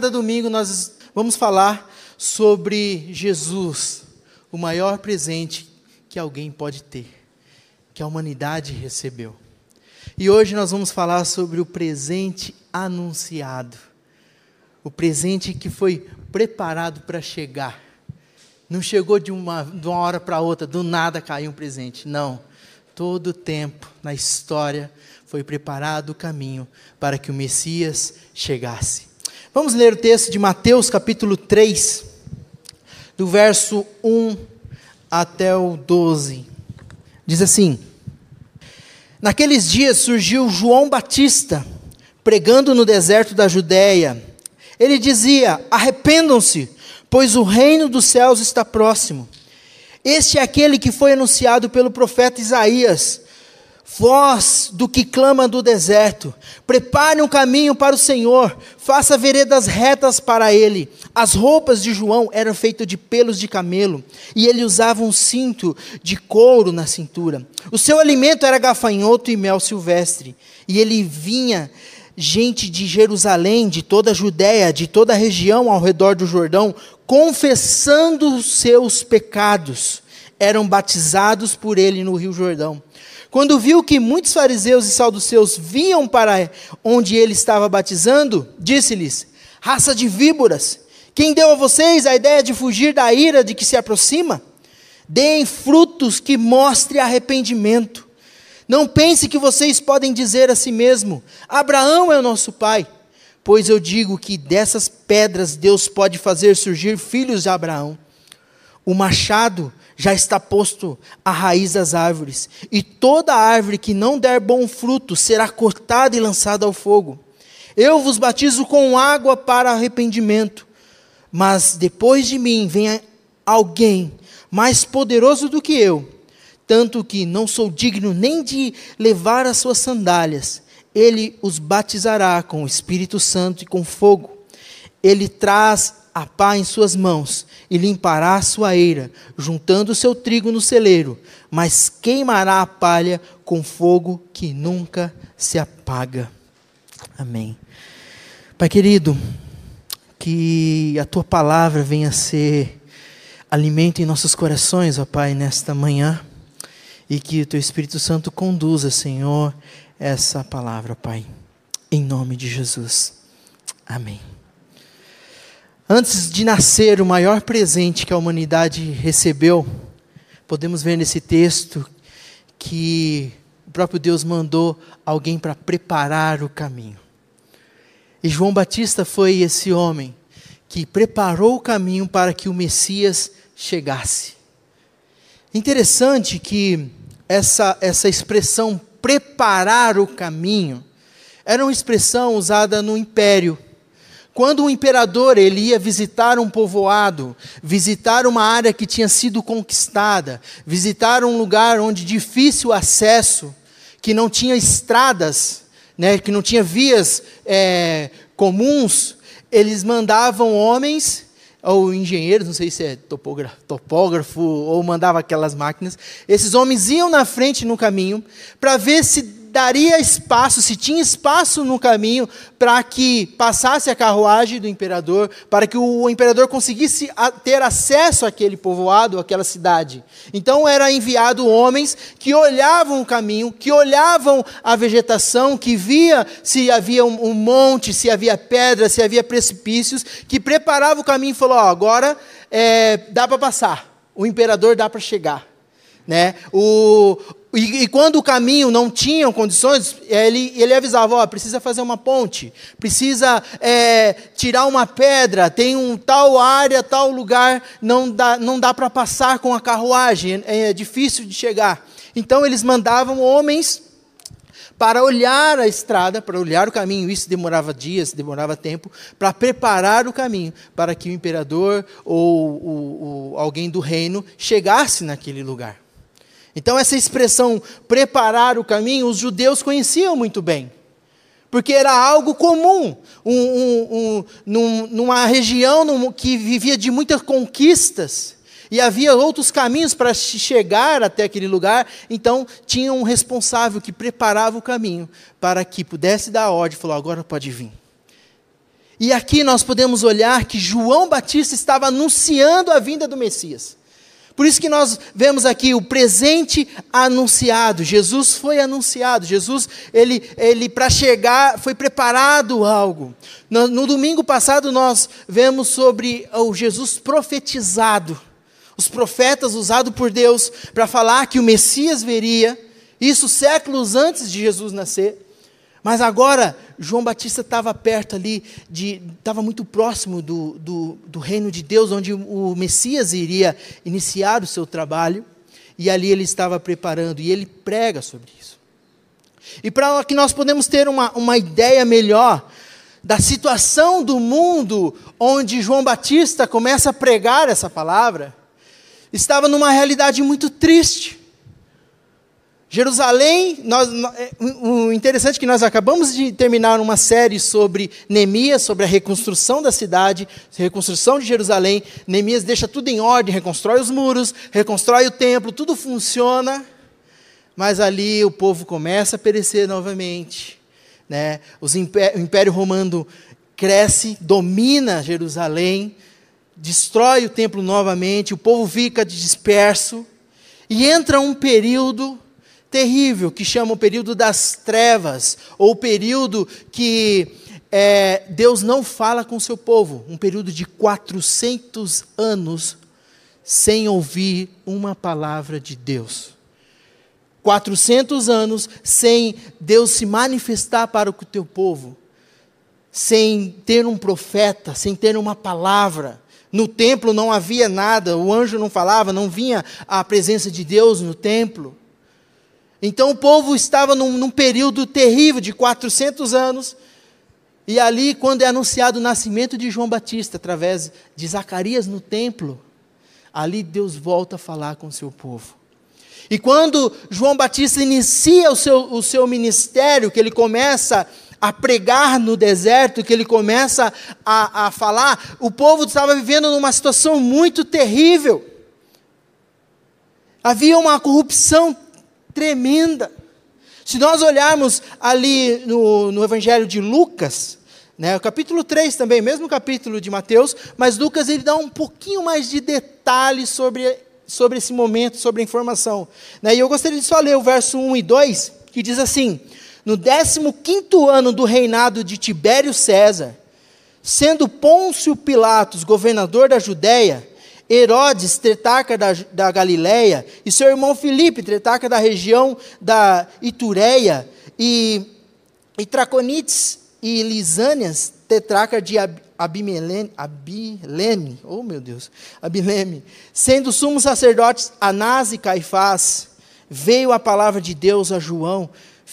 cada domingo nós vamos falar sobre Jesus, o maior presente que alguém pode ter, que a humanidade recebeu. E hoje nós vamos falar sobre o presente anunciado, o presente que foi preparado para chegar. Não chegou de uma, de uma hora para outra, do nada caiu um presente. Não. Todo tempo na história foi preparado o caminho para que o Messias chegasse. Vamos ler o texto de Mateus capítulo 3, do verso 1 até o 12. Diz assim: Naqueles dias surgiu João Batista, pregando no deserto da Judéia. Ele dizia: Arrependam-se, pois o reino dos céus está próximo. Este é aquele que foi anunciado pelo profeta Isaías Voz do que clama do deserto, prepare um caminho para o Senhor, faça veredas retas para ele. As roupas de João eram feitas de pelos de camelo, e ele usava um cinto de couro na cintura. O seu alimento era gafanhoto e mel silvestre, e ele vinha gente de Jerusalém, de toda a Judéia, de toda a região ao redor do Jordão, confessando os seus pecados, eram batizados por ele no Rio Jordão. Quando viu que muitos fariseus e saduceus vinham para onde ele estava batizando, disse-lhes: Raça de víboras, quem deu a vocês a ideia de fugir da ira de que se aproxima? Deem frutos que mostrem arrependimento. Não pense que vocês podem dizer a si mesmo: Abraão é o nosso pai. Pois eu digo que dessas pedras Deus pode fazer surgir filhos de Abraão. O machado já está posto à raiz das árvores, e toda árvore que não der bom fruto será cortada e lançada ao fogo. Eu vos batizo com água para arrependimento, mas depois de mim vem alguém mais poderoso do que eu, tanto que não sou digno nem de levar as suas sandálias. Ele os batizará com o Espírito Santo e com fogo. Ele traz a pá em suas mãos e limpará a sua eira, juntando o seu trigo no celeiro, mas queimará a palha com fogo que nunca se apaga. Amém. Pai querido, que a tua palavra venha ser alimento em nossos corações, ó Pai, nesta manhã, e que o teu Espírito Santo conduza, Senhor, essa palavra, Pai, em nome de Jesus. Amém. Antes de nascer, o maior presente que a humanidade recebeu, podemos ver nesse texto que o próprio Deus mandou alguém para preparar o caminho. E João Batista foi esse homem que preparou o caminho para que o Messias chegasse. Interessante que essa, essa expressão preparar o caminho era uma expressão usada no império quando o imperador ele ia visitar um povoado, visitar uma área que tinha sido conquistada, visitar um lugar onde difícil acesso, que não tinha estradas, né, que não tinha vias é, comuns, eles mandavam homens ou engenheiros, não sei se é topógrafo, ou mandava aquelas máquinas. Esses homens iam na frente no caminho para ver se daria espaço, se tinha espaço no caminho para que passasse a carruagem do imperador, para que o imperador conseguisse ter acesso àquele povoado, àquela cidade. Então era enviado homens que olhavam o caminho, que olhavam a vegetação, que via se havia um monte, se havia pedra, se havia precipícios, que preparava o caminho e falou: oh, agora é, dá para passar, o imperador dá para chegar. Né? O, e, e, quando o caminho não tinha condições, ele, ele avisava: ó, precisa fazer uma ponte, precisa é, tirar uma pedra, tem um tal área, tal lugar, não dá, não dá para passar com a carruagem, é, é difícil de chegar. Então eles mandavam homens para olhar a estrada, para olhar o caminho. Isso demorava dias, demorava tempo, para preparar o caminho para que o imperador ou, ou alguém do reino chegasse naquele lugar. Então, essa expressão preparar o caminho, os judeus conheciam muito bem, porque era algo comum, um, um, um, numa região que vivia de muitas conquistas, e havia outros caminhos para chegar até aquele lugar, então tinha um responsável que preparava o caminho para que pudesse dar a ordem falou: agora pode vir. E aqui nós podemos olhar que João Batista estava anunciando a vinda do Messias. Por isso que nós vemos aqui o presente anunciado. Jesus foi anunciado. Jesus, ele, ele para chegar, foi preparado algo. No, no, domingo passado nós vemos sobre o Jesus profetizado. Os profetas usados por Deus para falar que o Messias viria. Isso séculos antes de Jesus nascer. Mas agora, João Batista estava perto ali, estava muito próximo do, do, do, reino de Deus, onde o Messias iria iniciar o seu trabalho, e ali ele estava preparando, e ele prega sobre isso. E para que nós podemos ter uma, uma ideia melhor da situação do mundo onde João Batista começa a pregar essa palavra, estava numa realidade muito triste. Jerusalém, nós, é, o interessante é que nós acabamos de terminar uma série sobre Neemias, sobre a reconstrução da cidade, reconstrução de Jerusalém. Neemias deixa tudo em ordem, reconstrói os muros, reconstrói o templo, tudo funciona, mas ali o povo começa a perecer novamente. Né? Impé o Império Romano cresce, domina Jerusalém, destrói o templo novamente, o povo fica disperso, e entra um período terrível que chama o período das trevas, ou o período que é, Deus não fala com o seu povo, um período de 400 anos sem ouvir uma palavra de Deus. 400 anos sem Deus se manifestar para o teu povo, sem ter um profeta, sem ter uma palavra. No templo não havia nada, o anjo não falava, não vinha a presença de Deus no templo. Então o povo estava num, num período terrível de 400 anos. E ali, quando é anunciado o nascimento de João Batista, através de Zacarias no templo, ali Deus volta a falar com o seu povo. E quando João Batista inicia o seu, o seu ministério, que ele começa a pregar no deserto, que ele começa a, a falar, o povo estava vivendo numa situação muito terrível. Havia uma corrupção tremenda. Se nós olharmos ali no, no Evangelho de Lucas, né, o capítulo 3 também, mesmo capítulo de Mateus, mas Lucas ele dá um pouquinho mais de detalhes sobre, sobre esse momento, sobre a informação. Né, e eu gostaria de só ler o verso 1 e 2, que diz assim: No 15 ano do reinado de Tibério César, sendo Pôncio Pilatos governador da Judéia, Herodes, tetrarca da, da Galiléia, e seu irmão Filipe, tetrarca da região da Itureia, e, e Traconites e Lisânias, tetrarca de Ab, Abimelene, Abilene, oh meu Deus, Abilene, sendo sumos sacerdotes Anás e Caifás, veio a palavra de Deus a João,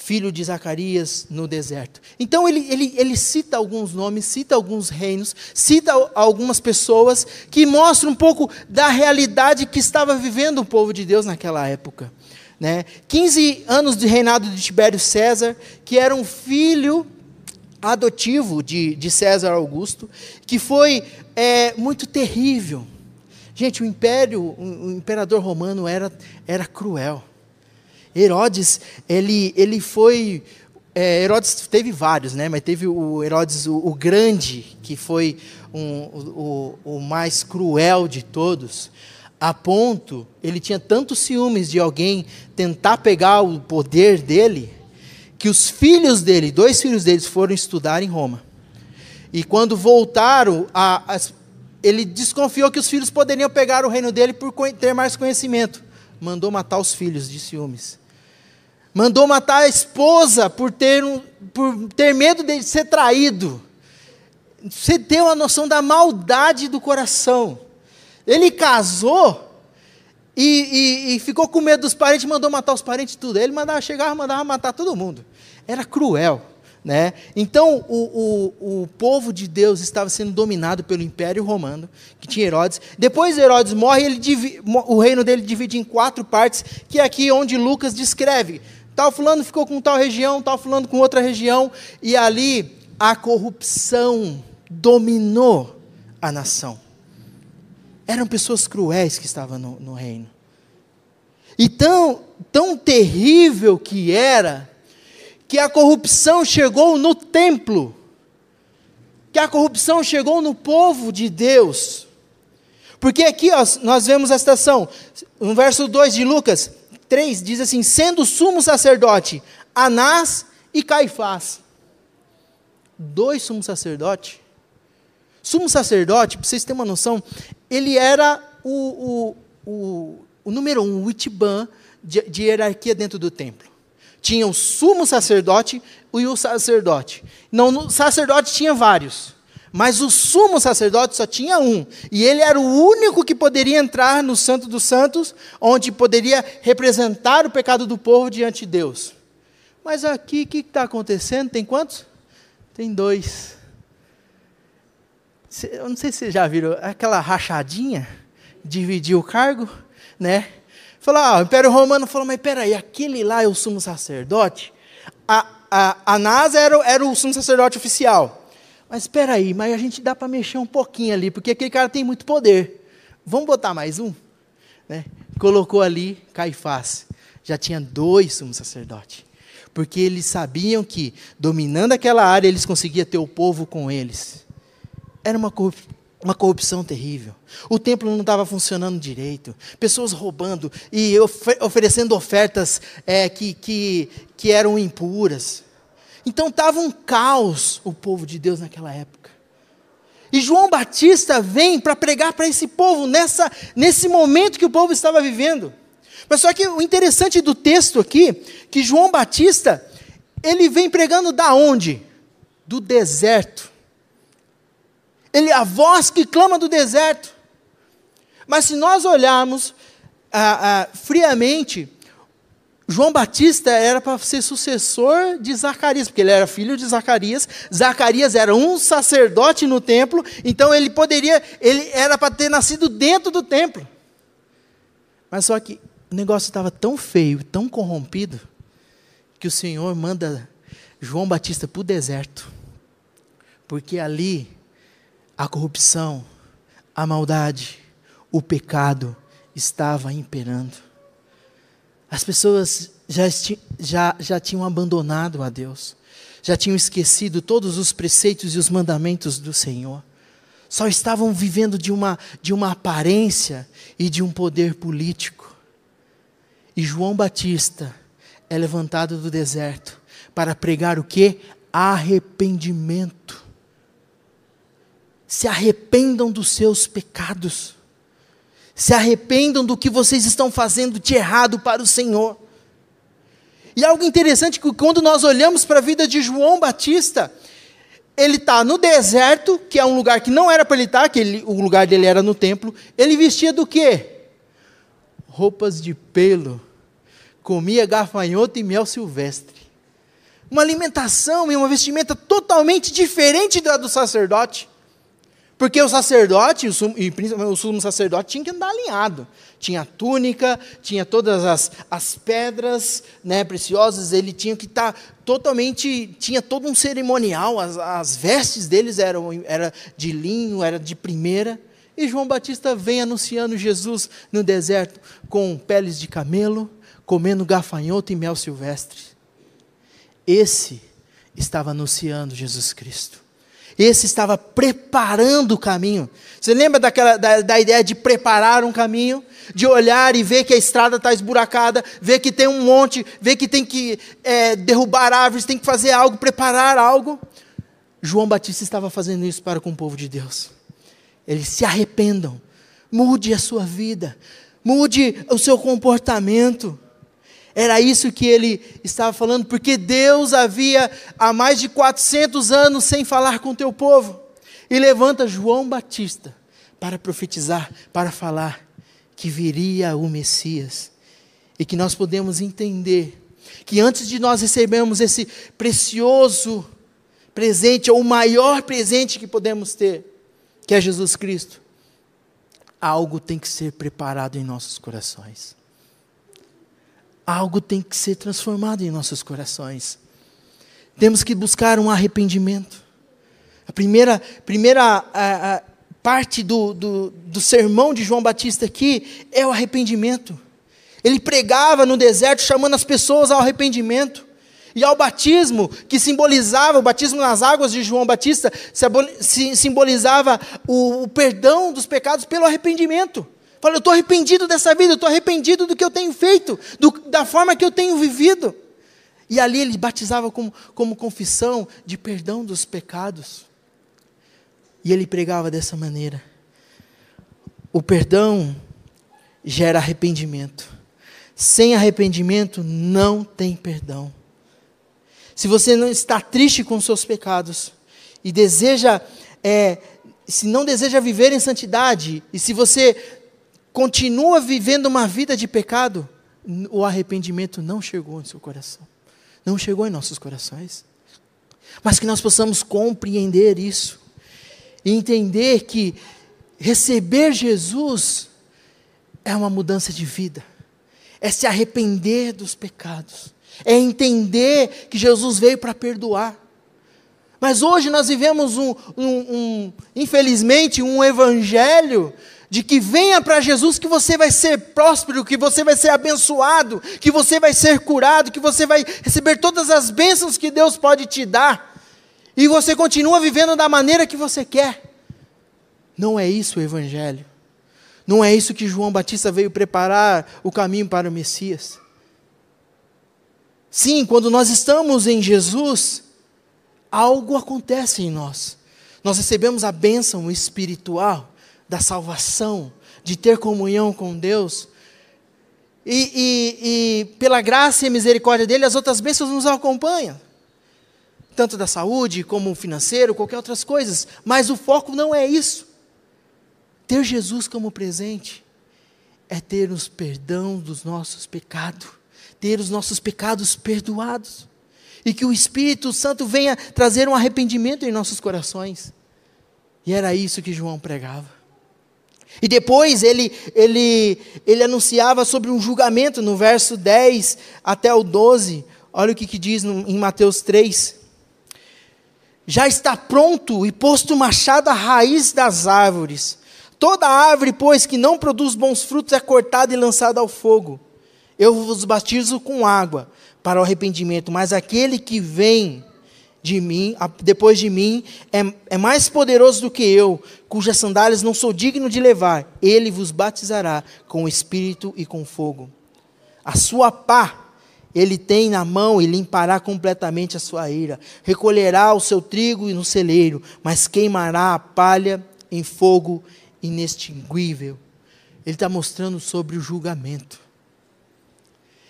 filho de Zacarias, no deserto. Então ele, ele, ele cita alguns nomes, cita alguns reinos, cita algumas pessoas que mostram um pouco da realidade que estava vivendo o povo de Deus naquela época. Né? 15 anos de reinado de Tibério César, que era um filho adotivo de, de César Augusto, que foi é, muito terrível. Gente, o império, o imperador romano era, era cruel. Herodes, ele, ele foi. É, Herodes teve vários, né? mas teve o Herodes o, o Grande, que foi um, o, o mais cruel de todos, a ponto, ele tinha tantos ciúmes de alguém tentar pegar o poder dele, que os filhos dele, dois filhos deles, foram estudar em Roma. E quando voltaram, a, a, ele desconfiou que os filhos poderiam pegar o reino dele por ter mais conhecimento. Mandou matar os filhos de ciúmes mandou matar a esposa por ter, um, por ter medo de ser traído. Você tem uma noção da maldade do coração. Ele casou e, e, e ficou com medo dos parentes, mandou matar os parentes tudo. Ele mandava, chegava, mandava matar todo mundo. Era cruel. Né? Então, o, o, o povo de Deus estava sendo dominado pelo Império Romano, que tinha Herodes. Depois Herodes morre, ele o reino dele divide em quatro partes, que é aqui onde Lucas descreve. Tal fulano ficou com tal região, tal fulano com outra região, e ali a corrupção dominou a nação. Eram pessoas cruéis que estavam no, no reino. E tão, tão terrível que era, que a corrupção chegou no templo. que a corrupção chegou no povo de Deus. Porque aqui ó, nós vemos a citação, no verso 2 de Lucas 3, diz assim: sendo sumo sacerdote Anás e Caifás. Dois sumos sacerdotes. Sumo sacerdote, para vocês terem uma noção, ele era o, o, o, o número um, o Itiban de, de hierarquia dentro do templo. Tinha o sumo sacerdote e o sacerdote. Não, o sacerdote tinha vários. Mas o sumo sacerdote só tinha um. E ele era o único que poderia entrar no Santo dos Santos, onde poderia representar o pecado do povo diante de Deus. Mas aqui, o que está acontecendo? Tem quantos? Tem dois. Eu não sei se vocês já viram aquela rachadinha, dividir o cargo, né? Falou, ah, o Império Romano falou, mas peraí, aquele lá é o sumo sacerdote? A, a, Anás era, era o sumo sacerdote oficial. Mas espera aí, mas a gente dá para mexer um pouquinho ali, porque aquele cara tem muito poder. Vamos botar mais um? Né? Colocou ali Caifás. Já tinha dois sumos sacerdotes. Porque eles sabiam que, dominando aquela área, eles conseguiam ter o povo com eles. Era uma, uma corrupção terrível. O templo não estava funcionando direito. Pessoas roubando e oferecendo ofertas é, que, que, que eram impuras. Então estava um caos o povo de Deus naquela época. E João Batista vem para pregar para esse povo nessa, nesse momento que o povo estava vivendo. Mas só que o interessante do texto aqui, que João Batista, ele vem pregando da onde? Do deserto. Ele é a voz que clama do deserto. Mas se nós olharmos ah, ah, friamente, João Batista era para ser sucessor de Zacarias, porque ele era filho de Zacarias. Zacarias era um sacerdote no templo, então ele poderia, ele era para ter nascido dentro do templo. Mas só que o negócio estava tão feio, tão corrompido, que o Senhor manda João Batista para o deserto, porque ali a corrupção, a maldade, o pecado estava imperando. As pessoas já, já, já tinham abandonado a Deus, já tinham esquecido todos os preceitos e os mandamentos do Senhor, só estavam vivendo de uma, de uma aparência e de um poder político. E João Batista é levantado do deserto para pregar o que? Arrependimento. Se arrependam dos seus pecados se arrependam do que vocês estão fazendo de errado para o Senhor. E algo interessante que quando nós olhamos para a vida de João Batista, ele está no deserto, que é um lugar que não era para ele estar, tá, que ele, o lugar dele era no templo. Ele vestia do quê? Roupas de pelo, comia gafanhoto e mel silvestre. Uma alimentação e uma vestimenta totalmente diferente da do sacerdote. Porque o sacerdote, o sumo, e principalmente o sumo sacerdote, tinha que andar alinhado. Tinha túnica, tinha todas as, as pedras né, preciosas, ele tinha que estar tá totalmente. Tinha todo um cerimonial, as, as vestes deles eram era de linho, era de primeira. E João Batista vem anunciando Jesus no deserto com peles de camelo, comendo gafanhoto e mel silvestre. Esse estava anunciando Jesus Cristo. Esse estava preparando o caminho. Você lembra daquela, da, da ideia de preparar um caminho? De olhar e ver que a estrada está esburacada, ver que tem um monte, ver que tem que é, derrubar árvores, tem que fazer algo, preparar algo. João Batista estava fazendo isso para com o povo de Deus. Eles se arrependam, mude a sua vida, mude o seu comportamento. Era isso que ele estava falando, porque Deus havia há mais de 400 anos sem falar com o teu povo. E levanta João Batista para profetizar, para falar que viria o Messias. E que nós podemos entender que antes de nós recebermos esse precioso presente, ou o maior presente que podemos ter, que é Jesus Cristo, algo tem que ser preparado em nossos corações algo tem que ser transformado em nossos corações. Temos que buscar um arrependimento. A primeira, primeira a, a parte do, do, do sermão de João Batista aqui é o arrependimento. Ele pregava no deserto chamando as pessoas ao arrependimento. E ao batismo, que simbolizava, o batismo nas águas de João Batista, simbolizava o, o perdão dos pecados pelo arrependimento. Fala, eu estou arrependido dessa vida, eu estou arrependido do que eu tenho feito, do, da forma que eu tenho vivido. E ali ele batizava como, como confissão de perdão dos pecados. E ele pregava dessa maneira. O perdão gera arrependimento. Sem arrependimento não tem perdão. Se você não está triste com seus pecados e deseja, é, se não deseja viver em santidade, e se você continua vivendo uma vida de pecado, o arrependimento não chegou em seu coração. Não chegou em nossos corações. Mas que nós possamos compreender isso e entender que receber Jesus é uma mudança de vida, é se arrepender dos pecados, é entender que Jesus veio para perdoar. Mas hoje nós vivemos um, um, um, infelizmente, um evangelho de que venha para Jesus que você vai ser próspero, que você vai ser abençoado, que você vai ser curado, que você vai receber todas as bênçãos que Deus pode te dar, e você continua vivendo da maneira que você quer. Não é isso o Evangelho. Não é isso que João Batista veio preparar o caminho para o Messias. Sim, quando nós estamos em Jesus, algo acontece em nós. Nós recebemos a bênção espiritual da salvação, de ter comunhão com Deus. E, e, e, pela graça e misericórdia dele, as outras bênçãos nos acompanham. Tanto da saúde, como financeiro, qualquer outras coisas. Mas o foco não é isso. Ter Jesus como presente é ter os perdão dos nossos pecados, ter os nossos pecados perdoados. E que o Espírito Santo venha trazer um arrependimento em nossos corações. E era isso que João pregava. E depois ele, ele, ele anunciava sobre um julgamento no verso 10 até o 12. Olha o que, que diz em Mateus 3. Já está pronto e posto o machado à raiz das árvores. Toda árvore, pois, que não produz bons frutos é cortada e lançada ao fogo. Eu vos batizo com água para o arrependimento, mas aquele que vem de mim, depois de mim, é, é mais poderoso do que eu, cujas sandálias não sou digno de levar. Ele vos batizará com o Espírito e com fogo. A sua pá ele tem na mão e limpará completamente a sua ira. Recolherá o seu trigo no celeiro, mas queimará a palha em fogo inextinguível. Ele está mostrando sobre o julgamento.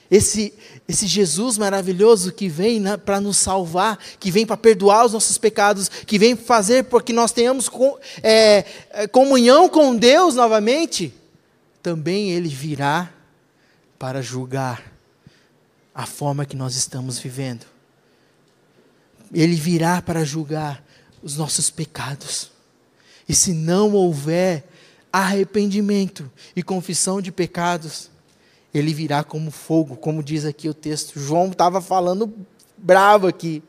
Esse, esse Jesus maravilhoso que vem né, para nos salvar, que vem para perdoar os nossos pecados, que vem fazer para que nós tenhamos com, é, é, comunhão com Deus novamente, também Ele virá para julgar a forma que nós estamos vivendo. Ele virá para julgar os nossos pecados. E se não houver arrependimento e confissão de pecados, ele virá como fogo, como diz aqui o texto. João estava falando bravo aqui,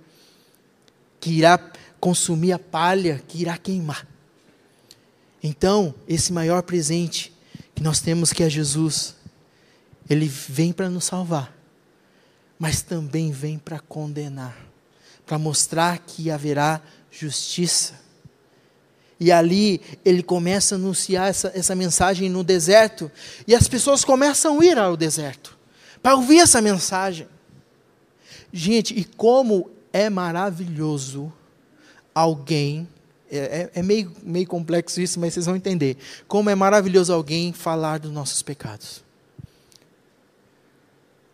que irá consumir a palha, que irá queimar. Então, esse maior presente que nós temos que é Jesus, ele vem para nos salvar, mas também vem para condenar, para mostrar que haverá justiça e ali ele começa a anunciar essa, essa mensagem no deserto. E as pessoas começam a ir ao deserto para ouvir essa mensagem. Gente, e como é maravilhoso alguém. É, é, é meio, meio complexo isso, mas vocês vão entender. Como é maravilhoso alguém falar dos nossos pecados.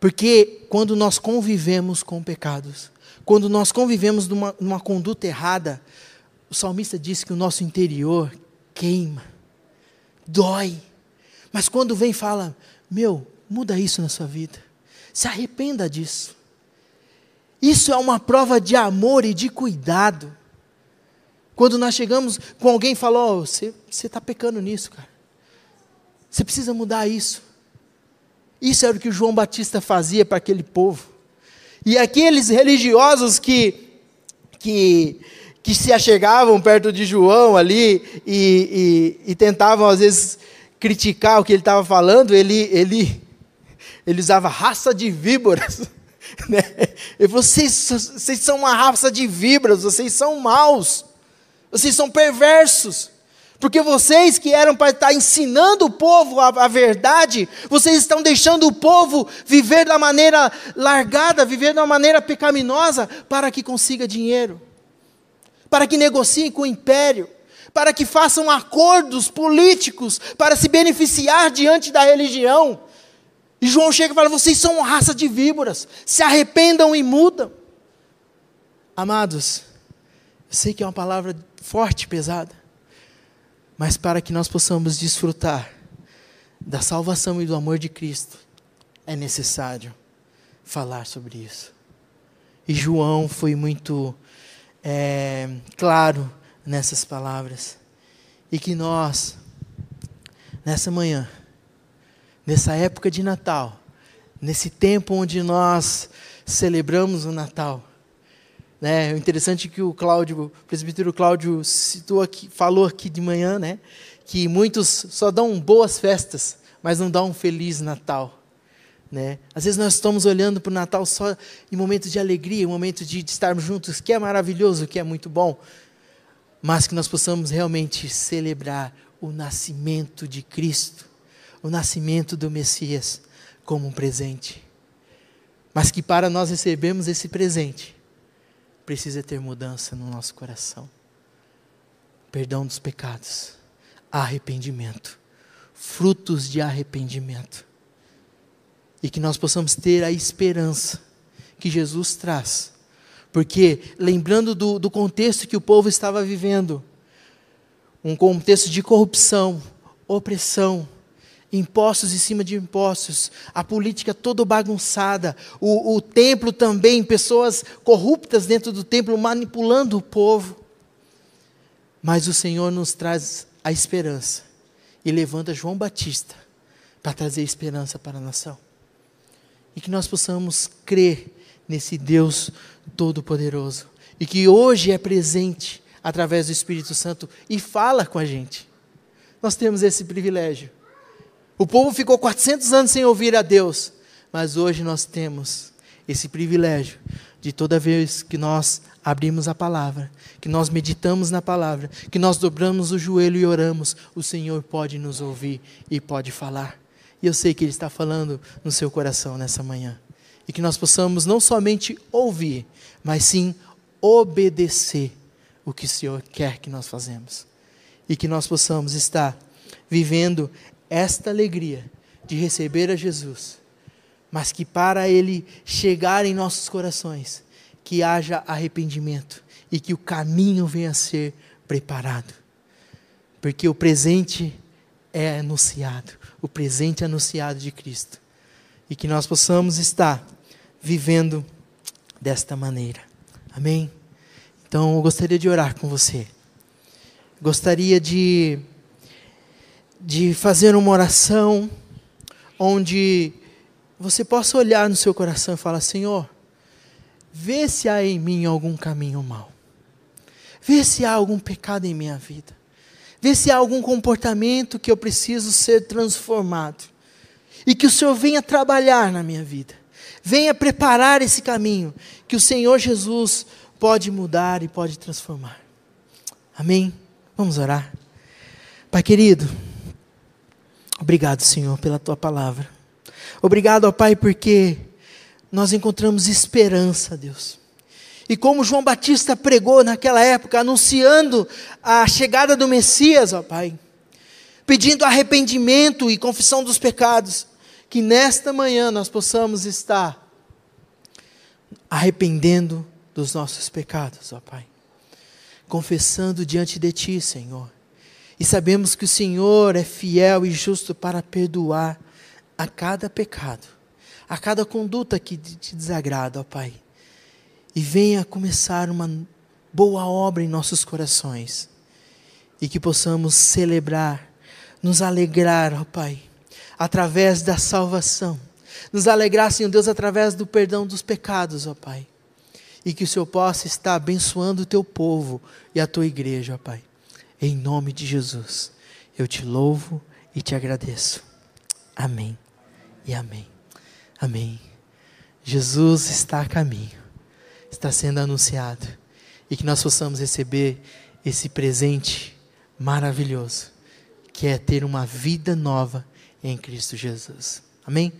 Porque quando nós convivemos com pecados, quando nós convivemos numa, numa conduta errada, o salmista diz que o nosso interior queima, dói. Mas quando vem fala, meu, muda isso na sua vida. Se arrependa disso. Isso é uma prova de amor e de cuidado. Quando nós chegamos com alguém e falou, oh, você está pecando nisso, cara. Você precisa mudar isso. Isso era o que João Batista fazia para aquele povo. E aqueles religiosos que, que que se achegavam perto de João ali e, e, e tentavam, às vezes, criticar o que ele estava falando, ele, ele, ele usava raça de víboras. Né? Vocês, vocês são uma raça de víboras, vocês são maus, vocês são perversos. Porque vocês que eram para estar ensinando o povo a, a, verdade, vocês estão deixando o povo viver da maneira largada, viver da maneira pecaminosa, para que consiga dinheiro, para que negociem com o império, para que façam acordos políticos para se beneficiar diante da religião. E João chega e fala: vocês são uma raça de víboras, se arrependam e mudam. Amados, eu sei que é uma palavra forte, pesada mas para que nós possamos desfrutar da salvação e do amor de Cristo, é necessário falar sobre isso. E João foi muito é, claro nessas palavras. E que nós, nessa manhã, nessa época de Natal, nesse tempo onde nós celebramos o Natal, né? O interessante é que o Cláudio, o presbítero Cláudio citou aqui, falou aqui de manhã, né? Que muitos só dão boas festas, mas não dão um feliz Natal. Né? Às vezes nós estamos olhando para o Natal só em momentos de alegria, em momentos de, de estarmos juntos, que é maravilhoso, que é muito bom, mas que nós possamos realmente celebrar o nascimento de Cristo, o nascimento do Messias como um presente. Mas que para nós recebermos esse presente, precisa ter mudança no nosso coração. Perdão dos pecados, arrependimento, frutos de arrependimento. E que nós possamos ter a esperança que Jesus traz. Porque, lembrando do, do contexto que o povo estava vivendo, um contexto de corrupção, opressão, impostos em cima de impostos, a política toda bagunçada, o, o templo também, pessoas corruptas dentro do templo manipulando o povo. Mas o Senhor nos traz a esperança e levanta João Batista para trazer esperança para a nação. E que nós possamos crer nesse Deus Todo-Poderoso e que hoje é presente através do Espírito Santo e fala com a gente. Nós temos esse privilégio o povo ficou 400 anos sem ouvir a Deus, mas hoje nós temos esse privilégio de toda vez que nós abrimos a palavra, que nós meditamos na palavra, que nós dobramos o joelho e oramos, o Senhor pode nos ouvir e pode falar. E eu sei que Ele está falando no seu coração nessa manhã. E que nós possamos não somente ouvir, mas sim obedecer o que o Senhor quer que nós fazemos. E que nós possamos estar vivendo esta alegria de receber a Jesus, mas que para ele chegar em nossos corações, que haja arrependimento e que o caminho venha a ser preparado. Porque o presente é anunciado, o presente anunciado de Cristo. E que nós possamos estar vivendo desta maneira. Amém? Então eu gostaria de orar com você. Gostaria de de fazer uma oração onde você possa olhar no seu coração e falar: Senhor, vê se há em mim algum caminho mau, vê se há algum pecado em minha vida, vê se há algum comportamento que eu preciso ser transformado, e que o Senhor venha trabalhar na minha vida, venha preparar esse caminho que o Senhor Jesus pode mudar e pode transformar. Amém? Vamos orar. Pai querido, Obrigado, Senhor, pela tua palavra. Obrigado, ó Pai, porque nós encontramos esperança, Deus. E como João Batista pregou naquela época, anunciando a chegada do Messias, ó Pai, pedindo arrependimento e confissão dos pecados, que nesta manhã nós possamos estar arrependendo dos nossos pecados, ó Pai, confessando diante de Ti, Senhor, e sabemos que o Senhor é fiel e justo para perdoar a cada pecado, a cada conduta que te desagrada, ó Pai. E venha começar uma boa obra em nossos corações. E que possamos celebrar, nos alegrar, ó Pai, através da salvação. Nos alegrar, Senhor Deus, através do perdão dos pecados, ó Pai. E que o Senhor possa estar abençoando o teu povo e a tua igreja, ó Pai. Em nome de Jesus, eu te louvo e te agradeço. Amém e amém. Amém. Jesus está a caminho, está sendo anunciado, e que nós possamos receber esse presente maravilhoso, que é ter uma vida nova em Cristo Jesus. Amém?